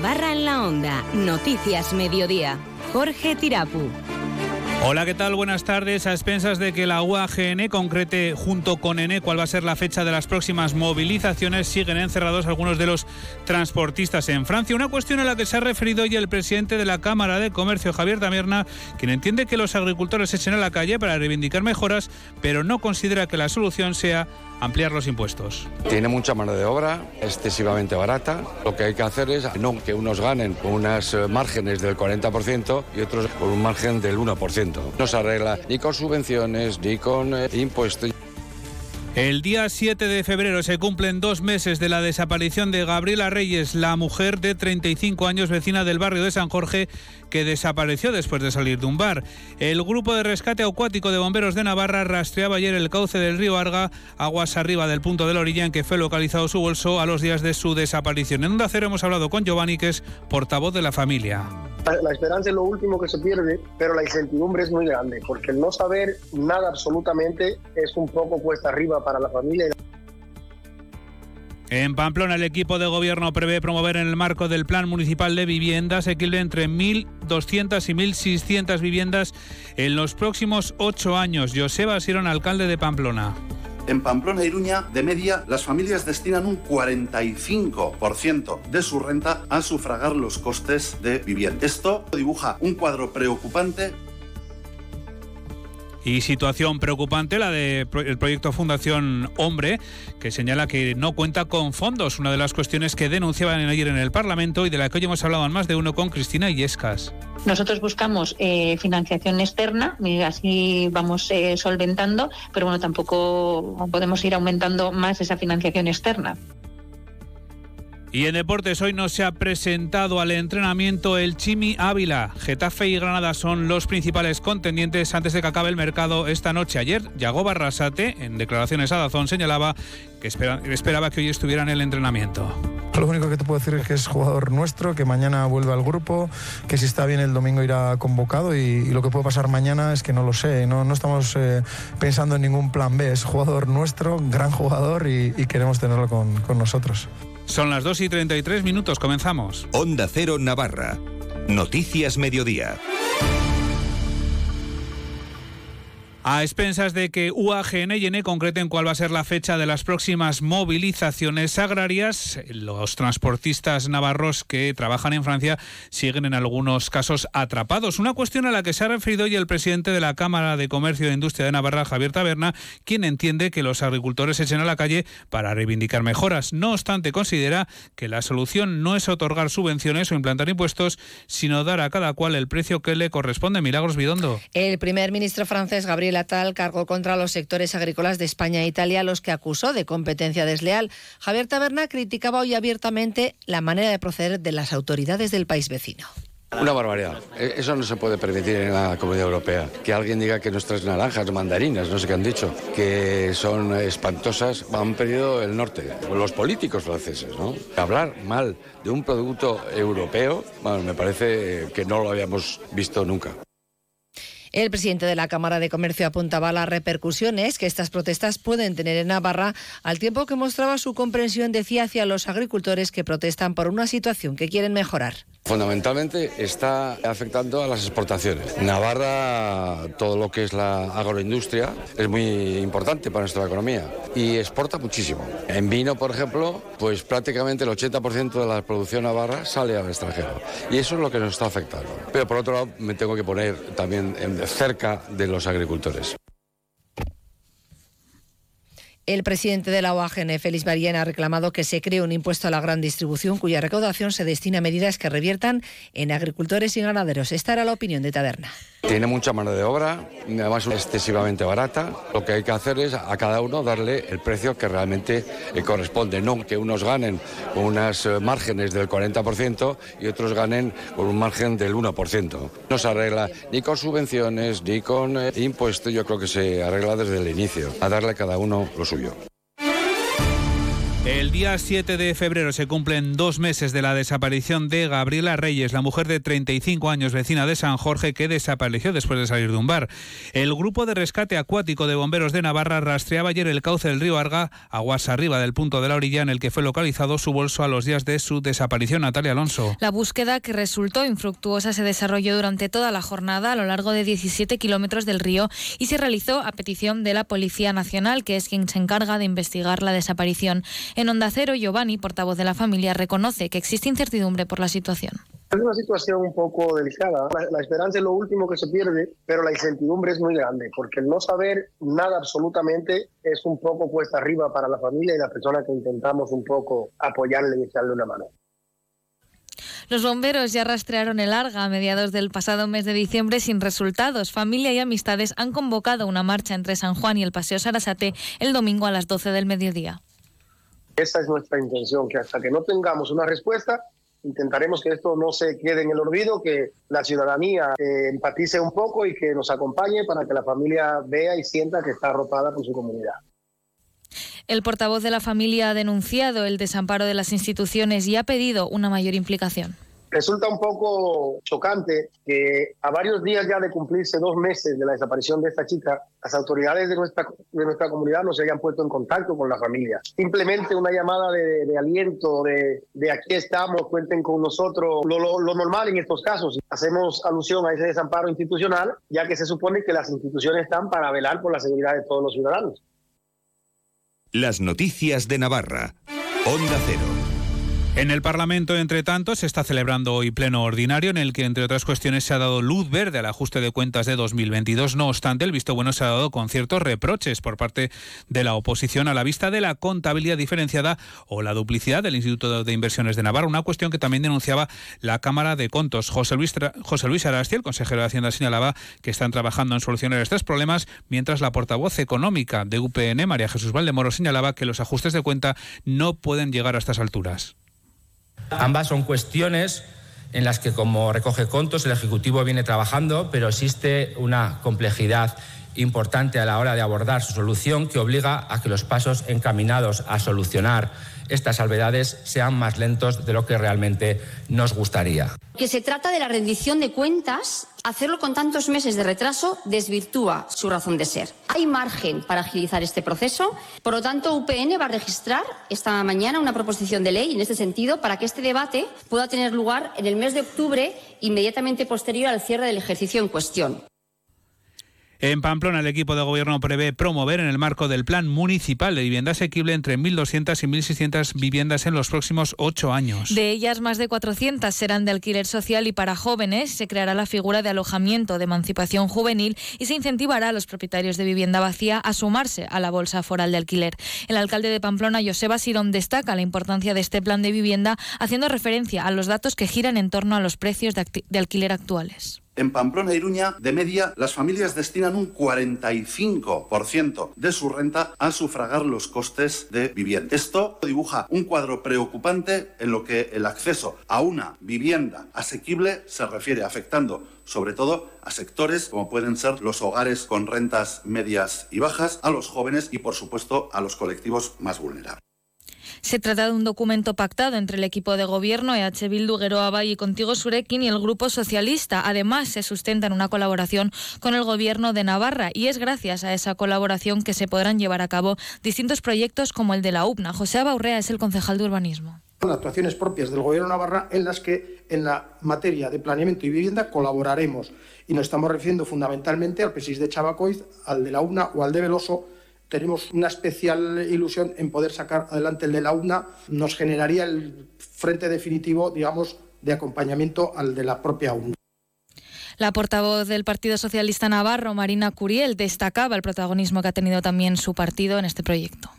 Navarra en la Onda. Noticias Mediodía. Jorge Tirapu. Hola, ¿qué tal? Buenas tardes. A expensas de que la UAGN concrete junto con ENE cuál va a ser la fecha de las próximas movilizaciones, siguen encerrados algunos de los transportistas en Francia. Una cuestión a la que se ha referido hoy el presidente de la Cámara de Comercio, Javier Tamierna, quien entiende que los agricultores echen a la calle para reivindicar mejoras, pero no considera que la solución sea ampliar los impuestos. Tiene mucha mano de obra, excesivamente barata. Lo que hay que hacer es no que unos ganen con unas eh, márgenes del 40% y otros con un margen del 1%. No se arregla ni con subvenciones ni con eh, impuestos. El día 7 de febrero se cumplen dos meses de la desaparición de Gabriela Reyes, la mujer de 35 años vecina del barrio de San Jorge que desapareció después de salir de un bar. El grupo de rescate acuático de bomberos de Navarra rastreaba ayer el cauce del río Arga, aguas arriba del punto de la orilla en que fue localizado su bolso a los días de su desaparición. En Onda Cero hemos hablado con Giovanni, que es portavoz de la familia. La esperanza es lo último que se pierde, pero la incertidumbre es muy grande, porque no saber nada absolutamente es un poco cuesta arriba para la familia. En Pamplona, el equipo de gobierno prevé promover en el marco del Plan Municipal de Viviendas equilibrio entre 1.200 y 1.600 viviendas en los próximos ocho años. Joseba Sirón, alcalde de Pamplona. En Pamplona y Iruña, de media, las familias destinan un 45% de su renta a sufragar los costes de vivienda. Esto dibuja un cuadro preocupante y situación preocupante la del proyecto Fundación Hombre, que señala que no cuenta con fondos, una de las cuestiones que denunciaban ayer en el Parlamento y de la que hoy hemos hablado más de uno con Cristina Illescas. Nosotros buscamos eh, financiación externa, así vamos eh, solventando, pero bueno, tampoco podemos ir aumentando más esa financiación externa. Y en deportes hoy no se ha presentado al entrenamiento el Chimi Ávila. Getafe y Granada son los principales contendientes antes de que acabe el mercado esta noche. Ayer, Yago Barrasate, en declaraciones a Dazón, señalaba que esperaba que hoy estuviera en el entrenamiento. Lo único que te puedo decir es que es jugador nuestro, que mañana vuelve al grupo, que si está bien el domingo irá convocado y, lo que puede pasar mañana es que no lo sé. No, estamos eh, pensando en ningún plan B. Es jugador nuestro, gran jugador y, queremos tenerlo con nosotros. Son las 2 y 33 minutos, comenzamos. Onda Cero Navarra. Noticias Mediodía. A expensas de que UAGN y ENE concreten cuál va a ser la fecha de las próximas movilizaciones agrarias, los transportistas navarros que trabajan en Francia siguen en algunos casos atrapados. Una cuestión a la que se ha referido hoy el presidente de la Cámara de Comercio e Industria de Navarra, Javier Taberna, quien entiende que los agricultores se echen a la calle para reivindicar mejoras. No obstante, considera que la solución no es otorgar subvenciones o implantar impuestos, sino dar a cada cual el precio que le corresponde. Milagros Bidondo. El primer ministro francés, Gabriel la tal cargó contra los sectores agrícolas de España e Italia, los que acusó de competencia desleal. Javier Taberna criticaba hoy abiertamente la manera de proceder de las autoridades del país vecino. Una barbaridad. E, eso no se puede permitir en la Comunidad Europea. Que alguien diga que nuestras naranjas, mandarinas, no sé qué han dicho, que son espantosas, han perdido el norte. Los políticos franceses, ¿no? Hablar mal de un producto europeo, bueno, me parece que no lo habíamos visto nunca. El presidente de la Cámara de Comercio apuntaba las repercusiones que estas protestas pueden tener en Navarra, al tiempo que mostraba su comprensión, decía, hacia los agricultores que protestan por una situación que quieren mejorar. Fundamentalmente está afectando a las exportaciones. Navarra, todo lo que es la agroindustria, es muy importante para nuestra economía y exporta muchísimo. En vino, por ejemplo, pues prácticamente el 80% de la producción navarra sale al extranjero y eso es lo que nos está afectando. Pero por otro lado, me tengo que poner también cerca de los agricultores. El presidente de la OAGN, Félix Barien, ha reclamado que se cree un impuesto a la gran distribución cuya recaudación se destina a medidas que reviertan en agricultores y ganaderos. Esta era la opinión de Taberna. Tiene mucha mano de obra, además es excesivamente barata. Lo que hay que hacer es a cada uno darle el precio que realmente le corresponde, no que unos ganen con unas eh, márgenes del 40% y otros ganen con un margen del 1%. No se arregla ni con subvenciones ni con eh, impuestos, yo creo que se arregla desde el inicio, a darle a cada uno lo suyo. Día 7 de febrero se cumplen dos meses de la desaparición de Gabriela Reyes, la mujer de 35 años vecina de San Jorge que desapareció después de salir de un bar. El grupo de rescate acuático de bomberos de Navarra rastreaba ayer el cauce del río Arga, aguas arriba del punto de la orilla en el que fue localizado su bolso a los días de su desaparición. Natalia Alonso. La búsqueda que resultó infructuosa se desarrolló durante toda la jornada a lo largo de 17 kilómetros del río y se realizó a petición de la Policía Nacional, que es quien se encarga de investigar la desaparición. En Onda Giovanni, portavoz de la familia, reconoce que existe incertidumbre por la situación. Es una situación un poco delicada. La, esperanza es lo último que se pierde, pero la incertidumbre es muy grande, porque el no saber nada absolutamente es un poco cuesta arriba para la familia y la persona que intentamos un poco apoyarle y echarle una mano. Los bomberos ya rastrearon el Arga a mediados del pasado mes de diciembre sin resultados. Familia y amistades han convocado una marcha entre San Juan y el Paseo Sarasate el domingo a las 12 del mediodía. Esa es nuestra intención, que hasta que no tengamos una respuesta, intentaremos que esto no se quede en el olvido, que la ciudadanía eh, empatice un poco y que nos acompañe para que la familia vea y sienta que está arropada por su comunidad. El portavoz de la familia ha denunciado el desamparo de las instituciones y ha pedido una mayor implicación. Resulta un poco chocante que a varios días ya de cumplirse dos meses de la desaparición de esta chica, las autoridades de nuestra, de nuestra comunidad no se hayan puesto en contacto con la familia. Simplemente una llamada de, aliento, de, de, aquí estamos, cuenten con nosotros, lo, lo normal en estos casos. Hacemos alusión a ese desamparo institucional, ya que se supone que las instituciones están para velar por la seguridad de todos los ciudadanos. Las noticias de Navarra. Onda Cero. En el Parlamento, entre tanto, se está celebrando hoy pleno ordinario en el que, entre otras cuestiones, se ha dado luz verde al ajuste de cuentas de 2022. No obstante, el visto bueno se ha dado con ciertos reproches por parte de la oposición a la vista de la contabilidad diferenciada o la duplicidad del Instituto de Inversiones de Navarra, una cuestión que también denunciaba la Cámara de Contos. José Luis, José Luis Arasti, el consejero de Hacienda, señalaba que están trabajando en solucionar estos problemas, mientras la portavoz económica de UPN, María Jesús Valdemoro, señalaba que los ajustes de cuenta no pueden llegar a estas alturas. Ambas son cuestiones en las que, como recoge Contos, el Ejecutivo viene trabajando, pero existe una complejidad importante a la hora de abordar su solución que obliga a que los pasos encaminados a solucionar estas salvedades sean más lentos de lo que realmente nos gustaría. Que se trata de la rendición de cuentas, hacerlo con tantos meses de retraso desvirtúa su razón de ser. Hay margen para agilizar este proceso, por lo tanto UPN va a registrar esta mañana una proposición de ley en este sentido para que este debate pueda tener lugar en el mes de octubre inmediatamente posterior al cierre del ejercicio en cuestión. En Pamplona, el equipo de gobierno prevé promover en el marco del Plan Municipal de Vivienda Asequible entre 1.200 y 1.600 viviendas en los próximos ocho años. De ellas, más de 400 serán de alquiler social y para jóvenes se creará la figura de alojamiento de emancipación juvenil y se incentivará a los propietarios de vivienda vacía a sumarse a la bolsa foral de alquiler. El alcalde de Pamplona, Joseba Sirón, destaca la importancia de este plan de vivienda, haciendo referencia a los datos que giran en torno a los precios de alquiler actuales. En Pamplona Iruña, de media, las familias destinan un 45% de su renta a sufragar los costes de vivienda. Esto dibuja un cuadro preocupante en lo que el acceso a una vivienda asequible se refiere, afectando sobre todo a sectores como pueden ser los hogares con rentas medias y bajas, a los jóvenes y, por supuesto, a los colectivos más vulnerables. Se trata de un documento pactado entre el equipo de gobierno EH Bildu, Geroa y Contigo Surekin y el Grupo Socialista. Además, se sustenta en una colaboración con el gobierno de Navarra y es gracias a esa colaboración que se podrán llevar a cabo distintos proyectos como el de la UPNA. José Abaurrea es el concejal de urbanismo. Son actuaciones propias del Gobierno de Navarra en las que en la materia de planeamiento y vivienda colaboraremos y nos estamos refiriendo fundamentalmente al PESIS de Chabacoiz, al de la UNA o al de Veloso tenemos una especial ilusión en poder sacar adelante el de la UNA, nos generaría el frente definitivo, digamos, de acompañamiento al de la propia UNA. La portavoz del Partido Socialista Navarro, Marina Curiel, destacaba el protagonismo que ha tenido también su partido en este proyecto.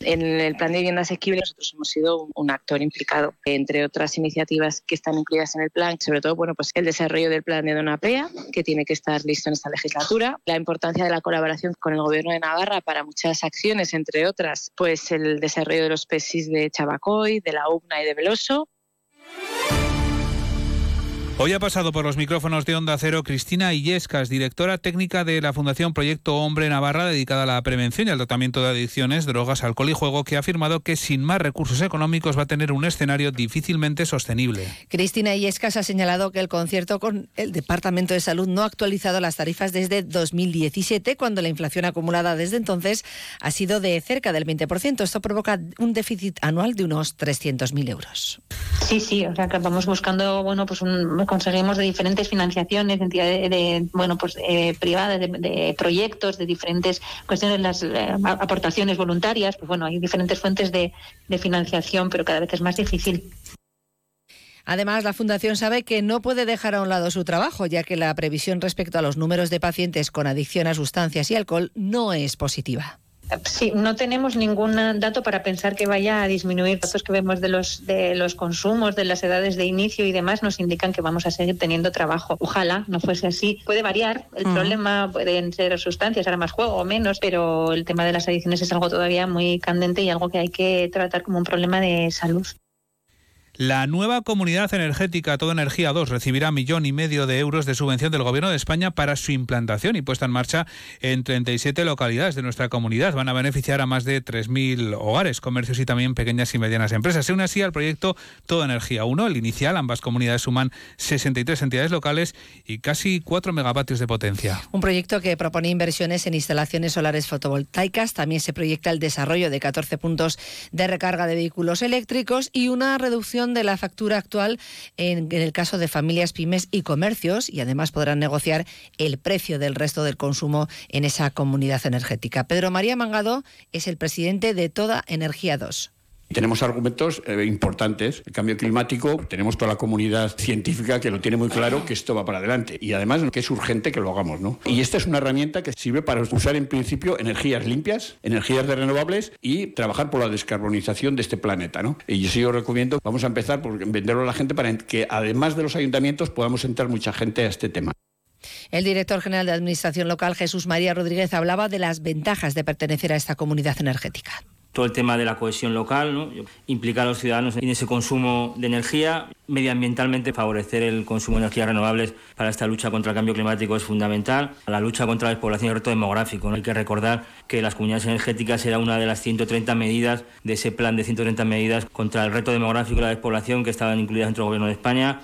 En el plan de vivienda asequible nosotros hemos sido un actor implicado, entre otras iniciativas que están incluidas en el plan, sobre todo bueno, pues el desarrollo del plan de Donapea, que tiene que estar listo en esta legislatura, la importancia de la colaboración con el Gobierno de Navarra para muchas acciones, entre otras, pues el desarrollo de los PESIS de Chabacoy, de la UBNA y de Veloso, Hoy ha pasado por los micrófonos de Onda Cero Cristina Illescas, directora técnica de la Fundación Proyecto Hombre Navarra, dedicada a la prevención y al tratamiento de adicciones, drogas, alcohol y juego, que ha afirmado que sin más recursos económicos va a tener un escenario difícilmente sostenible. Cristina Illescas ha señalado que el concierto con el Departamento de Salud no ha actualizado las tarifas desde 2017, cuando la inflación acumulada desde entonces ha sido de cerca del 20%. Esto provoca un déficit anual de unos 300.000 euros. Sí, sí, o sea que vamos buscando, bueno, pues un conseguimos de diferentes financiaciones, entidades de, bueno, pues eh, privadas, de, proyectos, de diferentes cuestiones, las eh, aportaciones voluntarias, pues bueno, hay diferentes fuentes de, de financiación, pero cada vez es más difícil. Además, la Fundación sabe que no puede dejar a un lado su trabajo, ya que la previsión respecto a los números de pacientes con adicción a sustancias y alcohol no es positiva. Sí, no tenemos ningún dato para pensar que vaya a disminuir. Datos que vemos de los de los consumos, de las edades de inicio y demás nos indican que vamos a seguir teniendo trabajo. Ojalá no fuese así. Puede variar. El problema pueden ser sustancias, ahora más juego o menos, pero el tema de las adicciones es algo todavía muy candente y algo que hay que tratar como un problema de salud. La nueva comunidad energética Toda Energía 2 recibirá millón y medio de euros de subvención del Gobierno de España para su implantación y puesta en marcha en 37 localidades de nuestra comunidad. Van a beneficiar a más de 3.000 hogares, comercios y también pequeñas y medianas empresas. Se une así al proyecto Toda Energía 1, el inicial. Ambas comunidades suman 63 entidades locales y casi 4 megavatios de potencia. Un proyecto que propone inversiones en instalaciones solares fotovoltaicas. También se proyecta el desarrollo de 14 puntos de recarga de vehículos eléctricos y una reducción de la factura actual en, el caso de familias, pymes y comercios y además podrán negociar el precio del resto del consumo en esa comunidad energética. Pedro María Mangado es el presidente de Toda Energía 2. Tenemos argumentos eh, importantes. El cambio climático, tenemos toda la comunidad científica que lo tiene muy claro que esto va para adelante. Y además que es urgente que lo hagamos. ¿no? Y esta es una herramienta que sirve para usar en principio energías limpias, energías de renovables y trabajar por la descarbonización de este planeta. ¿no? Y yo sí os recomiendo, vamos a empezar por venderlo a la gente para que además de los ayuntamientos podamos entrar mucha gente a este tema. El director general de Administración Local, Jesús María Rodríguez, hablaba de las ventajas de pertenecer a esta comunidad energética todo el tema de la cohesión local, ¿no? implicar a los ciudadanos en ese consumo de energía, medioambientalmente favorecer el consumo de energías renovables para esta lucha contra el cambio climático es fundamental. La lucha contra la despoblación y el reto demográfico. ¿no? Hay que recordar que las comunidades energéticas era una de las 130 medidas de ese plan de 130 medidas contra el reto demográfico y la despoblación que estaban incluidas dentro del Gobierno de España.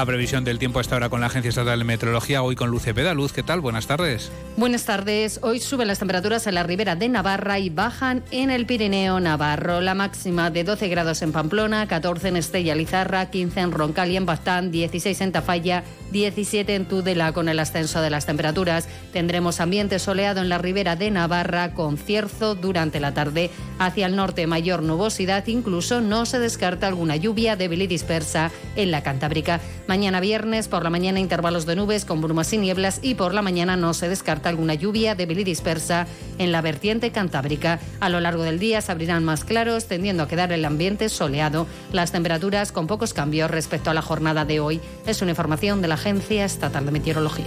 La previsión del tiempo está ahora con la Agencia Estatal de Meteorología, hoy con Luz Cepeda. Luz, ¿qué tal? Buenas tardes. Buenas tardes. Hoy suben las temperaturas en la ribera de Navarra y bajan en el Pirineo Navarro. La máxima de 12 grados en Pamplona, 14 en Estella Lizarra, 15 en Roncal y en Bastán, 16 en Tafalla, 17 en Tudela. Con el ascenso de las temperaturas tendremos ambiente soleado en la ribera de Navarra con cierzo durante la tarde. Hacia el norte mayor nubosidad, incluso no se descarta alguna lluvia débil y dispersa en la Cantábrica. Mañana viernes por la mañana intervalos de nubes con brumas y nieblas y por la mañana no se descarta alguna lluvia débil y dispersa en la vertiente cantábrica. A lo largo del día se abrirán más claros, tendiendo a quedar el ambiente soleado. Las temperaturas con pocos cambios respecto a la jornada de hoy. Es una información de la Agencia Estatal de Meteorología.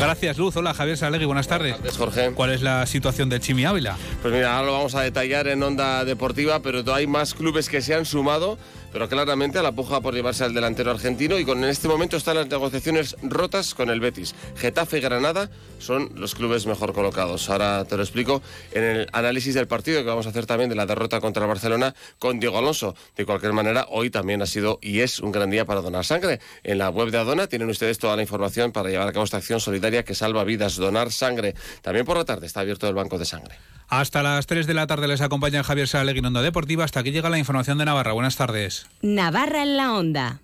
Gracias, Luz. Hola, Javier Salegui, buenas tardes. Buenas Jorge. ¿Cuál es la situación de Chimi Ávila? Pues mira, ahora lo vamos a detallar en Onda Deportiva, pero hay más clubes que se han sumado pero claramente a la puja por llevarse al delantero argentino y con en este momento están las negociaciones rotas con el Betis. Getafe y Granada son los clubes mejor colocados. Ahora te lo explico en el análisis del partido que vamos a hacer también de la derrota contra el Barcelona con Diego Alonso. De cualquier manera, hoy también ha sido y es un gran día para donar sangre. En la web de Adona tienen ustedes toda la información para llevar a cabo esta acción solidaria que salva vidas, donar sangre. También por la tarde está abierto el banco de sangre. Hasta las 3 de la tarde les acompaña Javier Salegui en Onda Deportiva. Hasta aquí llega la información de Navarra. Buenas tardes. Navarra en la Onda.